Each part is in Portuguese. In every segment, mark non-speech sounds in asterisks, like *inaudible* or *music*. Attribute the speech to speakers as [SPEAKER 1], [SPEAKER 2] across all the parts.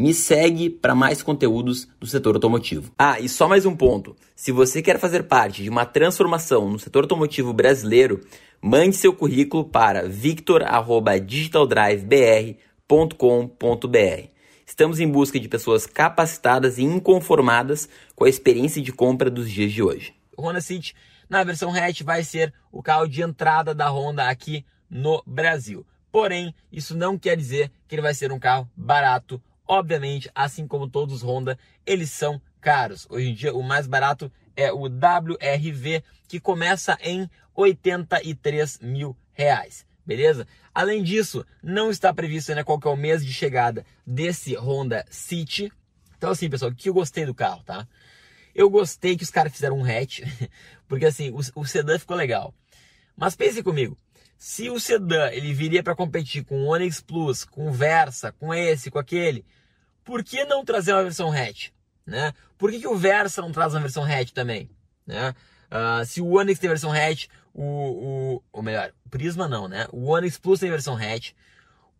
[SPEAKER 1] Me segue para mais conteúdos do setor automotivo. Ah, e só mais um ponto. Se você quer fazer parte de uma transformação no setor automotivo brasileiro, mande seu currículo para victor@digitaldrivebr.com.br. Estamos em busca de pessoas capacitadas e inconformadas com a experiência de compra dos dias de hoje. O Honda City, na versão hatch, vai ser o carro de entrada da Honda aqui no Brasil. Porém, isso não quer dizer que ele vai ser um carro barato Obviamente, assim como todos os Honda, eles são caros. Hoje em dia, o mais barato é o WRV, que começa em 83 mil reais. Beleza? Além disso, não está previsto ainda qual é o mês de chegada desse Honda City. Então, assim, pessoal, que eu gostei do carro, tá? Eu gostei que os caras fizeram um hatch, *laughs* porque assim, o, o sedã ficou legal. Mas pense comigo, se o sedã ele viria para competir com o Onix Plus, com o Versa, com esse, com aquele, por que não trazer uma versão hatch? Né? Por que, que o Versa não traz uma versão hatch também? Né? Uh, se o Onix tem versão hatch, o, o, ou melhor, o Prisma não, né? O Onix Plus tem versão hatch,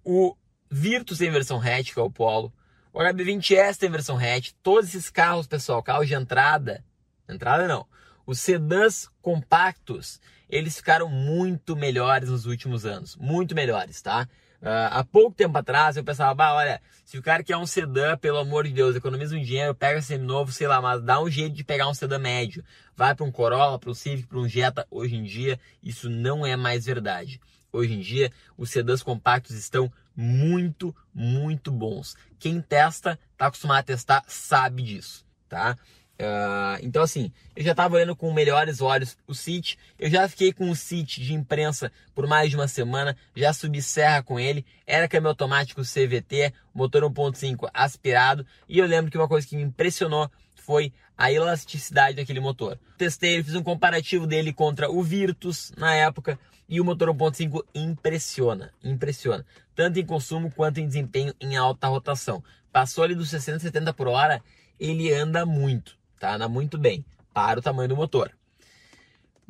[SPEAKER 1] o Virtus tem versão hatch, que é o Polo, o HB20S tem versão hatch, todos esses carros, pessoal, carros de entrada, entrada não, os sedãs compactos, eles ficaram muito melhores nos últimos anos, muito melhores, tá? Uh, há pouco tempo atrás eu pensava, bah, olha, se o cara quer um sedã, pelo amor de Deus, economiza um dinheiro, pega esse novo, sei lá, mas dá um jeito de pegar um sedã médio. Vai para um Corolla, para um Civic, para um Jetta. Hoje em dia, isso não é mais verdade. Hoje em dia, os sedãs compactos estão muito, muito bons. Quem testa, está acostumado a testar, sabe disso, tá? Uh, então, assim, eu já estava olhando com melhores olhos o City. Eu já fiquei com o City de imprensa por mais de uma semana. Já subi serra com ele. Era câmbio automático CVT, motor 1.5 aspirado. E eu lembro que uma coisa que me impressionou foi a elasticidade daquele motor. Testei fiz um comparativo dele contra o Virtus na época. E o motor 1.5 impressiona, impressiona. Tanto em consumo quanto em desempenho em alta rotação. Passou ali dos 60, 70 por hora, ele anda muito tá? Anda muito bem para o tamanho do motor.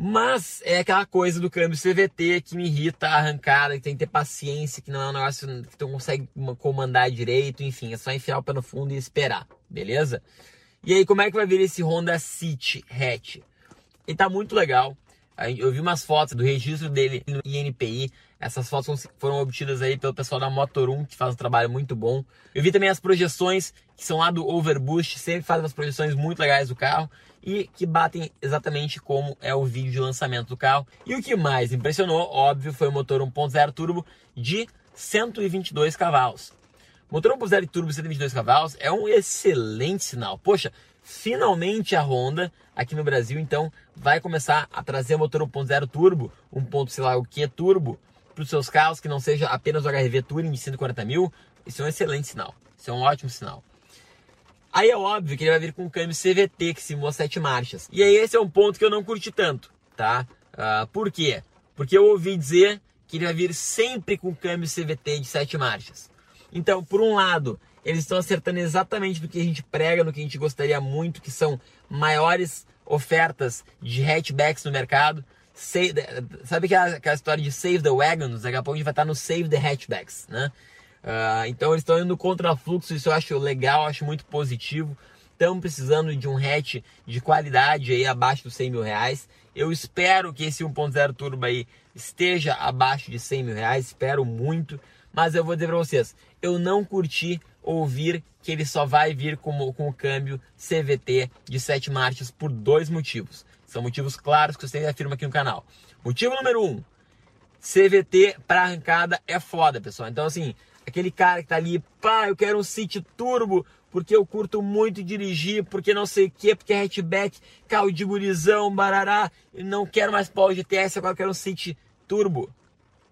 [SPEAKER 1] Mas é aquela coisa do câmbio CVT que me irrita a arrancada, que tem que ter paciência, que não é um negócio que tu consegue comandar direito, enfim, é só enfiar o pé no fundo e esperar, beleza? E aí, como é que vai vir esse Honda City Hatch? Ele tá muito legal. Eu vi umas fotos do registro dele no INPI. Essas fotos foram obtidas aí pelo pessoal da Motor1, que faz um trabalho muito bom. Eu vi também as projeções que são lá do Overboost, sempre faz umas projeções muito legais do carro e que batem exatamente como é o vídeo de lançamento do carro. E o que mais impressionou, óbvio, foi o motor 1.0 turbo de 122 cavalos. Motor 1.0 turbo de 122 cavalos é um excelente sinal. Poxa, finalmente a Honda aqui no Brasil então vai começar a trazer motor 1.0 turbo, 1. sei lá o que turbo para os seus carros que não seja apenas o HRV Touring de 140 mil. Isso é um excelente sinal. Isso é um ótimo sinal. Aí é óbvio que ele vai vir com um câmbio CVT que simula sete marchas. E aí esse é um ponto que eu não curti tanto, tá? Uh, por quê? Porque eu ouvi dizer que ele vai vir sempre com câmbio CVT de sete marchas. Então, por um lado, eles estão acertando exatamente do que a gente prega, no que a gente gostaria muito, que são maiores ofertas de hatchbacks no mercado. sabe aquela, aquela história de Save the Wagons? Daqui a pouco a gente vai estar no Save the Hatchbacks, né? Uh, então eles estão indo contra fluxo, isso eu acho legal, acho muito positivo. Estamos precisando de um hatch de qualidade aí abaixo dos 100 mil reais. Eu espero que esse 1.0 turbo aí esteja abaixo de 100 mil reais, espero muito. Mas eu vou dizer para vocês, eu não curti ouvir que ele só vai vir com, com o câmbio CVT de 7 marchas por dois motivos. São motivos claros que eu sempre afirmo aqui no canal. Motivo número 1, um, CVT para arrancada é foda, pessoal. Então assim, aquele cara que tá ali, pá, eu quero um City Turbo, porque eu curto muito dirigir, porque não sei o que, porque é hatchback, carro de gurizão, barará, não quero mais Polo GTS, agora quero um City Turbo.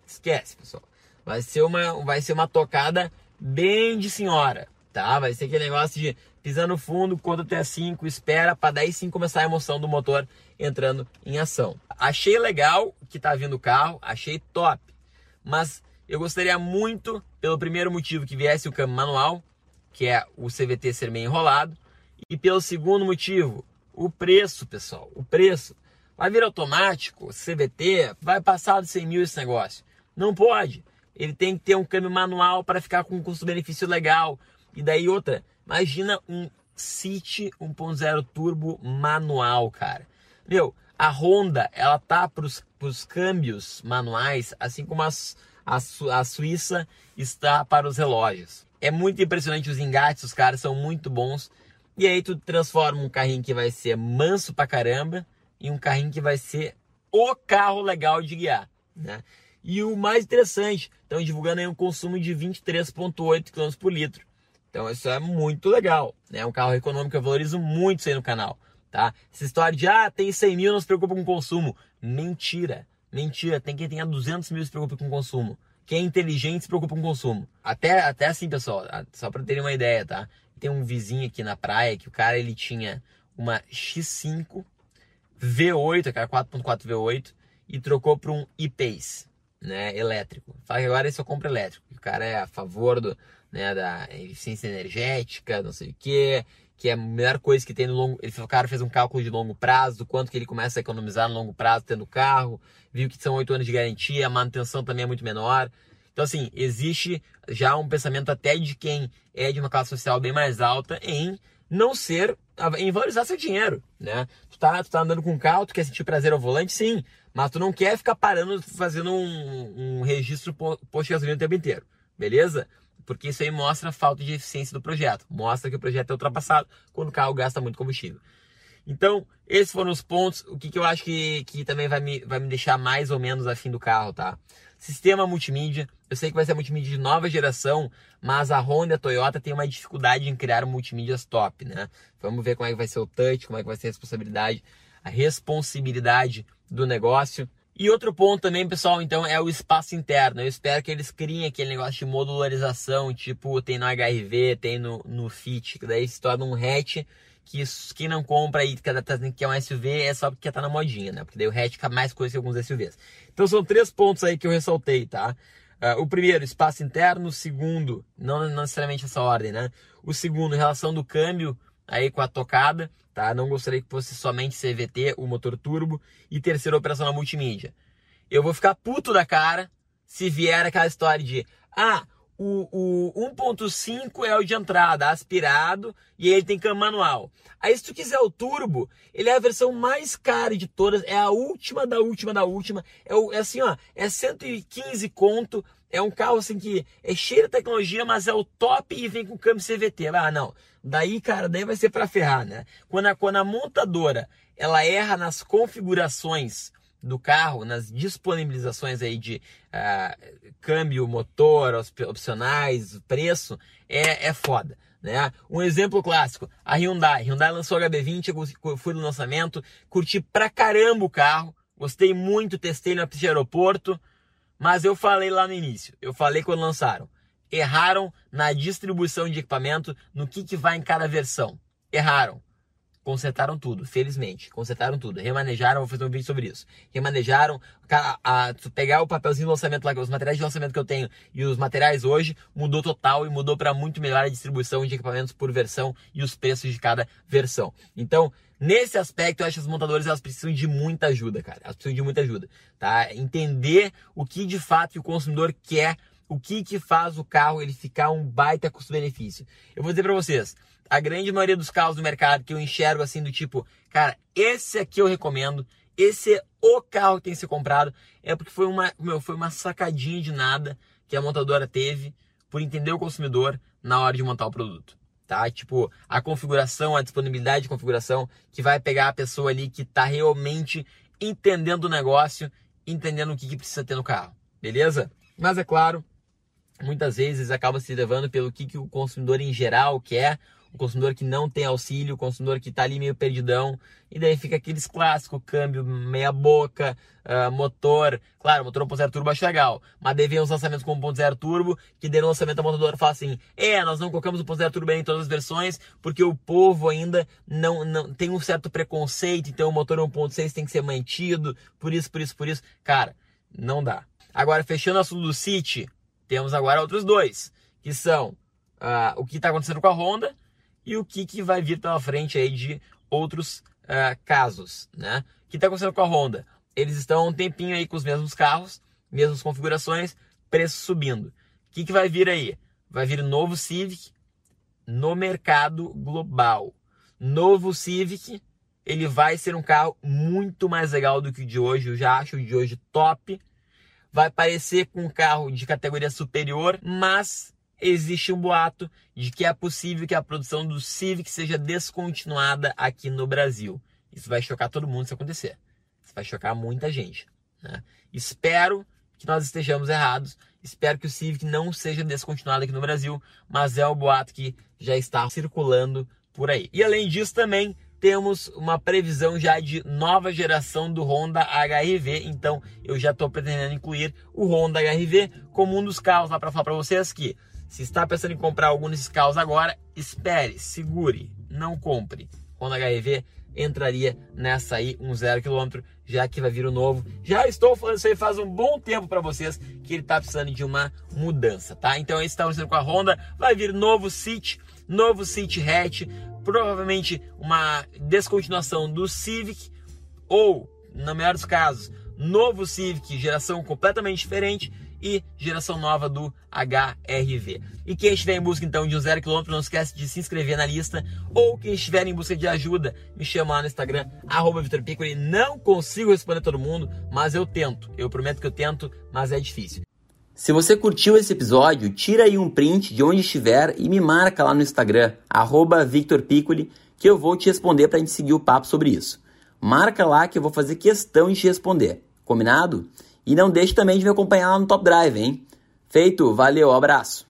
[SPEAKER 1] Esquece, pessoal. Vai ser uma, vai ser uma tocada bem de senhora, tá? Vai ser aquele negócio de pisando fundo, conta até 5, espera para daí sim começar a emoção do motor entrando em ação. Achei legal que tá vindo o carro, achei top. Mas eu gostaria muito, pelo primeiro motivo, que viesse o câmbio manual, que é o CVT ser meio enrolado, e pelo segundo motivo, o preço, pessoal, o preço. Vai vir automático, CVT, vai passar de 100 mil esse negócio. Não pode. Ele tem que ter um câmbio manual para ficar com um custo-benefício legal. E daí outra, imagina um City 1.0 turbo manual, cara. Meu, a Honda, ela tá para os câmbios manuais, assim como as, a, a Suíça está para os relógios. É muito impressionante os engates, os caras são muito bons. E aí tu transforma um carrinho que vai ser manso pra caramba em um carrinho que vai ser o carro legal de guiar, né? E o mais interessante, estão divulgando aí um consumo de 23,8 km por litro. Então isso é muito legal, né? Um carro econômico, eu valorizo muito isso aí no canal, tá? Essa história de, ah, tem 100 mil, não se preocupa com consumo. Mentira, mentira. Tem quem tenha 200 mil se preocupa com consumo. Quem é inteligente se preocupa com consumo. Até, até assim, pessoal, só para terem uma ideia, tá? Tem um vizinho aqui na praia que o cara, ele tinha uma X5 V8, aquela 4.4 V8, e trocou para um e-Pace, né, elétrico. Fala que agora ele só compra elétrico. O cara é a favor do, né, da eficiência energética, não sei o que, que é a melhor coisa que tem no longo. Ele, o cara fez um cálculo de longo prazo, do quanto que ele começa a economizar no longo prazo tendo carro, viu que são oito anos de garantia, a manutenção também é muito menor. Então, assim, existe já um pensamento até de quem é de uma classe social bem mais alta em não ser em valorizar seu dinheiro, né? Tu tá, tu tá andando com carro, tu quer sentir prazer ao volante, sim, mas tu não quer ficar parando fazendo um, um registro posto de gasolina o tempo inteiro, beleza? Porque isso aí mostra a falta de eficiência do projeto, mostra que o projeto é ultrapassado quando o carro gasta muito combustível. Então, esses foram os pontos, o que, que eu acho que, que também vai me, vai me deixar mais ou menos afim do carro, tá? Sistema multimídia, eu sei que vai ser multimídia de nova geração, mas a Honda e a Toyota têm uma dificuldade em criar multimídias top, né? Vamos ver como é que vai ser o touch, como é que vai ser a responsabilidade, a responsabilidade do negócio. E outro ponto também, pessoal, então, é o espaço interno. Eu espero que eles criem aquele negócio de modularização, tipo, tem no HRV, tem no, no Fit, que daí se torna um hatch que quem não compra que quer um SUV, é só porque tá na modinha, né? Porque daí o hatch fica mais coisa que alguns SUVs. Então são três pontos aí que eu ressaltei, tá? Uh, o primeiro, espaço interno. O segundo, não, não necessariamente essa ordem, né? O segundo, relação do câmbio aí com a tocada, tá? Não gostaria que fosse somente CVT, o motor turbo. E terceiro, operação na multimídia. Eu vou ficar puto da cara se vier aquela história de, ah, o, o 1.5 é o de entrada, aspirado, e ele tem câmbio manual. Aí se tu quiser o turbo, ele é a versão mais cara de todas, é a última da última da última. É, o, é assim, ó, é 115 conto, é um carro assim que é cheio de tecnologia, mas é o top e vem com câmbio CVT. Ah, não. Daí, cara, daí vai ser para ferrar, né? Quando a, quando a montadora, ela erra nas configurações do carro, nas disponibilizações aí de uh, câmbio, motor, opcionais, preço, é, é foda. Né? Um exemplo clássico, a Hyundai. Hyundai lançou o HB20, eu fui no lançamento, curti pra caramba o carro, gostei muito, testei de aeroporto, mas eu falei lá no início, eu falei quando lançaram, erraram na distribuição de equipamento, no que, que vai em cada versão. Erraram. Consertaram tudo, felizmente. Consertaram tudo. Remanejaram, vou fazer um vídeo sobre isso. Remanejaram, a, a, pegar o papelzinho de lançamento lá, os materiais de lançamento que eu tenho e os materiais hoje, mudou total e mudou para muito melhor a distribuição de equipamentos por versão e os preços de cada versão. Então, nesse aspecto, eu acho que as montadoras elas precisam de muita ajuda, cara. Elas precisam de muita ajuda, tá? Entender o que de fato o consumidor quer o que que faz o carro ele ficar um baita custo-benefício. Eu vou dizer para vocês, a grande maioria dos carros do mercado que eu enxergo assim do tipo, cara, esse aqui eu recomendo, esse é o carro que tem que ser comprado, é porque foi uma, meu, foi uma sacadinha de nada que a montadora teve por entender o consumidor na hora de montar o produto. Tá? Tipo, a configuração, a disponibilidade de configuração que vai pegar a pessoa ali que está realmente entendendo o negócio, entendendo o que, que precisa ter no carro. Beleza? Mas é claro, muitas vezes acaba se levando pelo que, que o consumidor em geral quer. O consumidor que não tem auxílio, o consumidor que está ali meio perdidão, e daí fica aqueles clássicos, câmbio meia boca, uh, motor, claro, motor 1.0 turbo acho legal, mas daí vem os lançamentos com 1.0 turbo, que daí no lançamento a montadora fala assim, é, nós não colocamos o 1.0 turbo em todas as versões, porque o povo ainda não, não tem um certo preconceito, então o motor 1.6 tem que ser mantido, por isso, por isso, por isso, cara, não dá. Agora, fechando o assunto do City, temos agora outros dois, que são uh, o que está acontecendo com a Honda e o que, que vai vir pela frente aí de outros uh, casos, né? O que está acontecendo com a Honda? Eles estão um tempinho aí com os mesmos carros, mesmas configurações, preço subindo. O que, que vai vir aí? Vai vir novo Civic no mercado global. Novo Civic, ele vai ser um carro muito mais legal do que o de hoje. Eu já acho o de hoje top. Vai parecer com um carro de categoria superior, mas existe um boato de que é possível que a produção do Civic seja descontinuada aqui no Brasil. Isso vai chocar todo mundo se acontecer. Isso vai chocar muita gente. Né? Espero que nós estejamos errados. Espero que o Civic não seja descontinuado aqui no Brasil, mas é o boato que já está circulando por aí. E além disso também temos uma previsão já de nova geração do Honda HRV, então eu já estou pretendendo incluir o Honda HRV como um dos carros lá para falar para vocês que se está pensando em comprar algum desses carros agora, espere, segure, não compre. Honda HRV entraria nessa aí, um zero quilômetro, já que vai vir o novo. Já estou falando isso aí faz um bom tempo para vocês que ele está precisando de uma mudança, tá? Então esse está acontecendo com a Honda, vai vir novo City, novo City Hatch, provavelmente uma descontinuação do Civic ou, na melhor dos casos, novo Civic, geração completamente diferente e geração nova do HRV. E quem estiver em busca então de um zero quilômetro, não esquece de se inscrever na lista. Ou quem estiver em busca de ajuda, me chama lá no Instagram, arroba Vitor. Não consigo responder todo mundo, mas eu tento. Eu prometo que eu tento, mas é difícil. Se você curtiu esse episódio, tira aí um print de onde estiver e me marca lá no Instagram, arroba Victor Piccoli, que eu vou te responder para a gente seguir o papo sobre isso. Marca lá que eu vou fazer questão de te responder. Combinado? E não deixe também de me acompanhar lá no Top Drive, hein? Feito, valeu, abraço!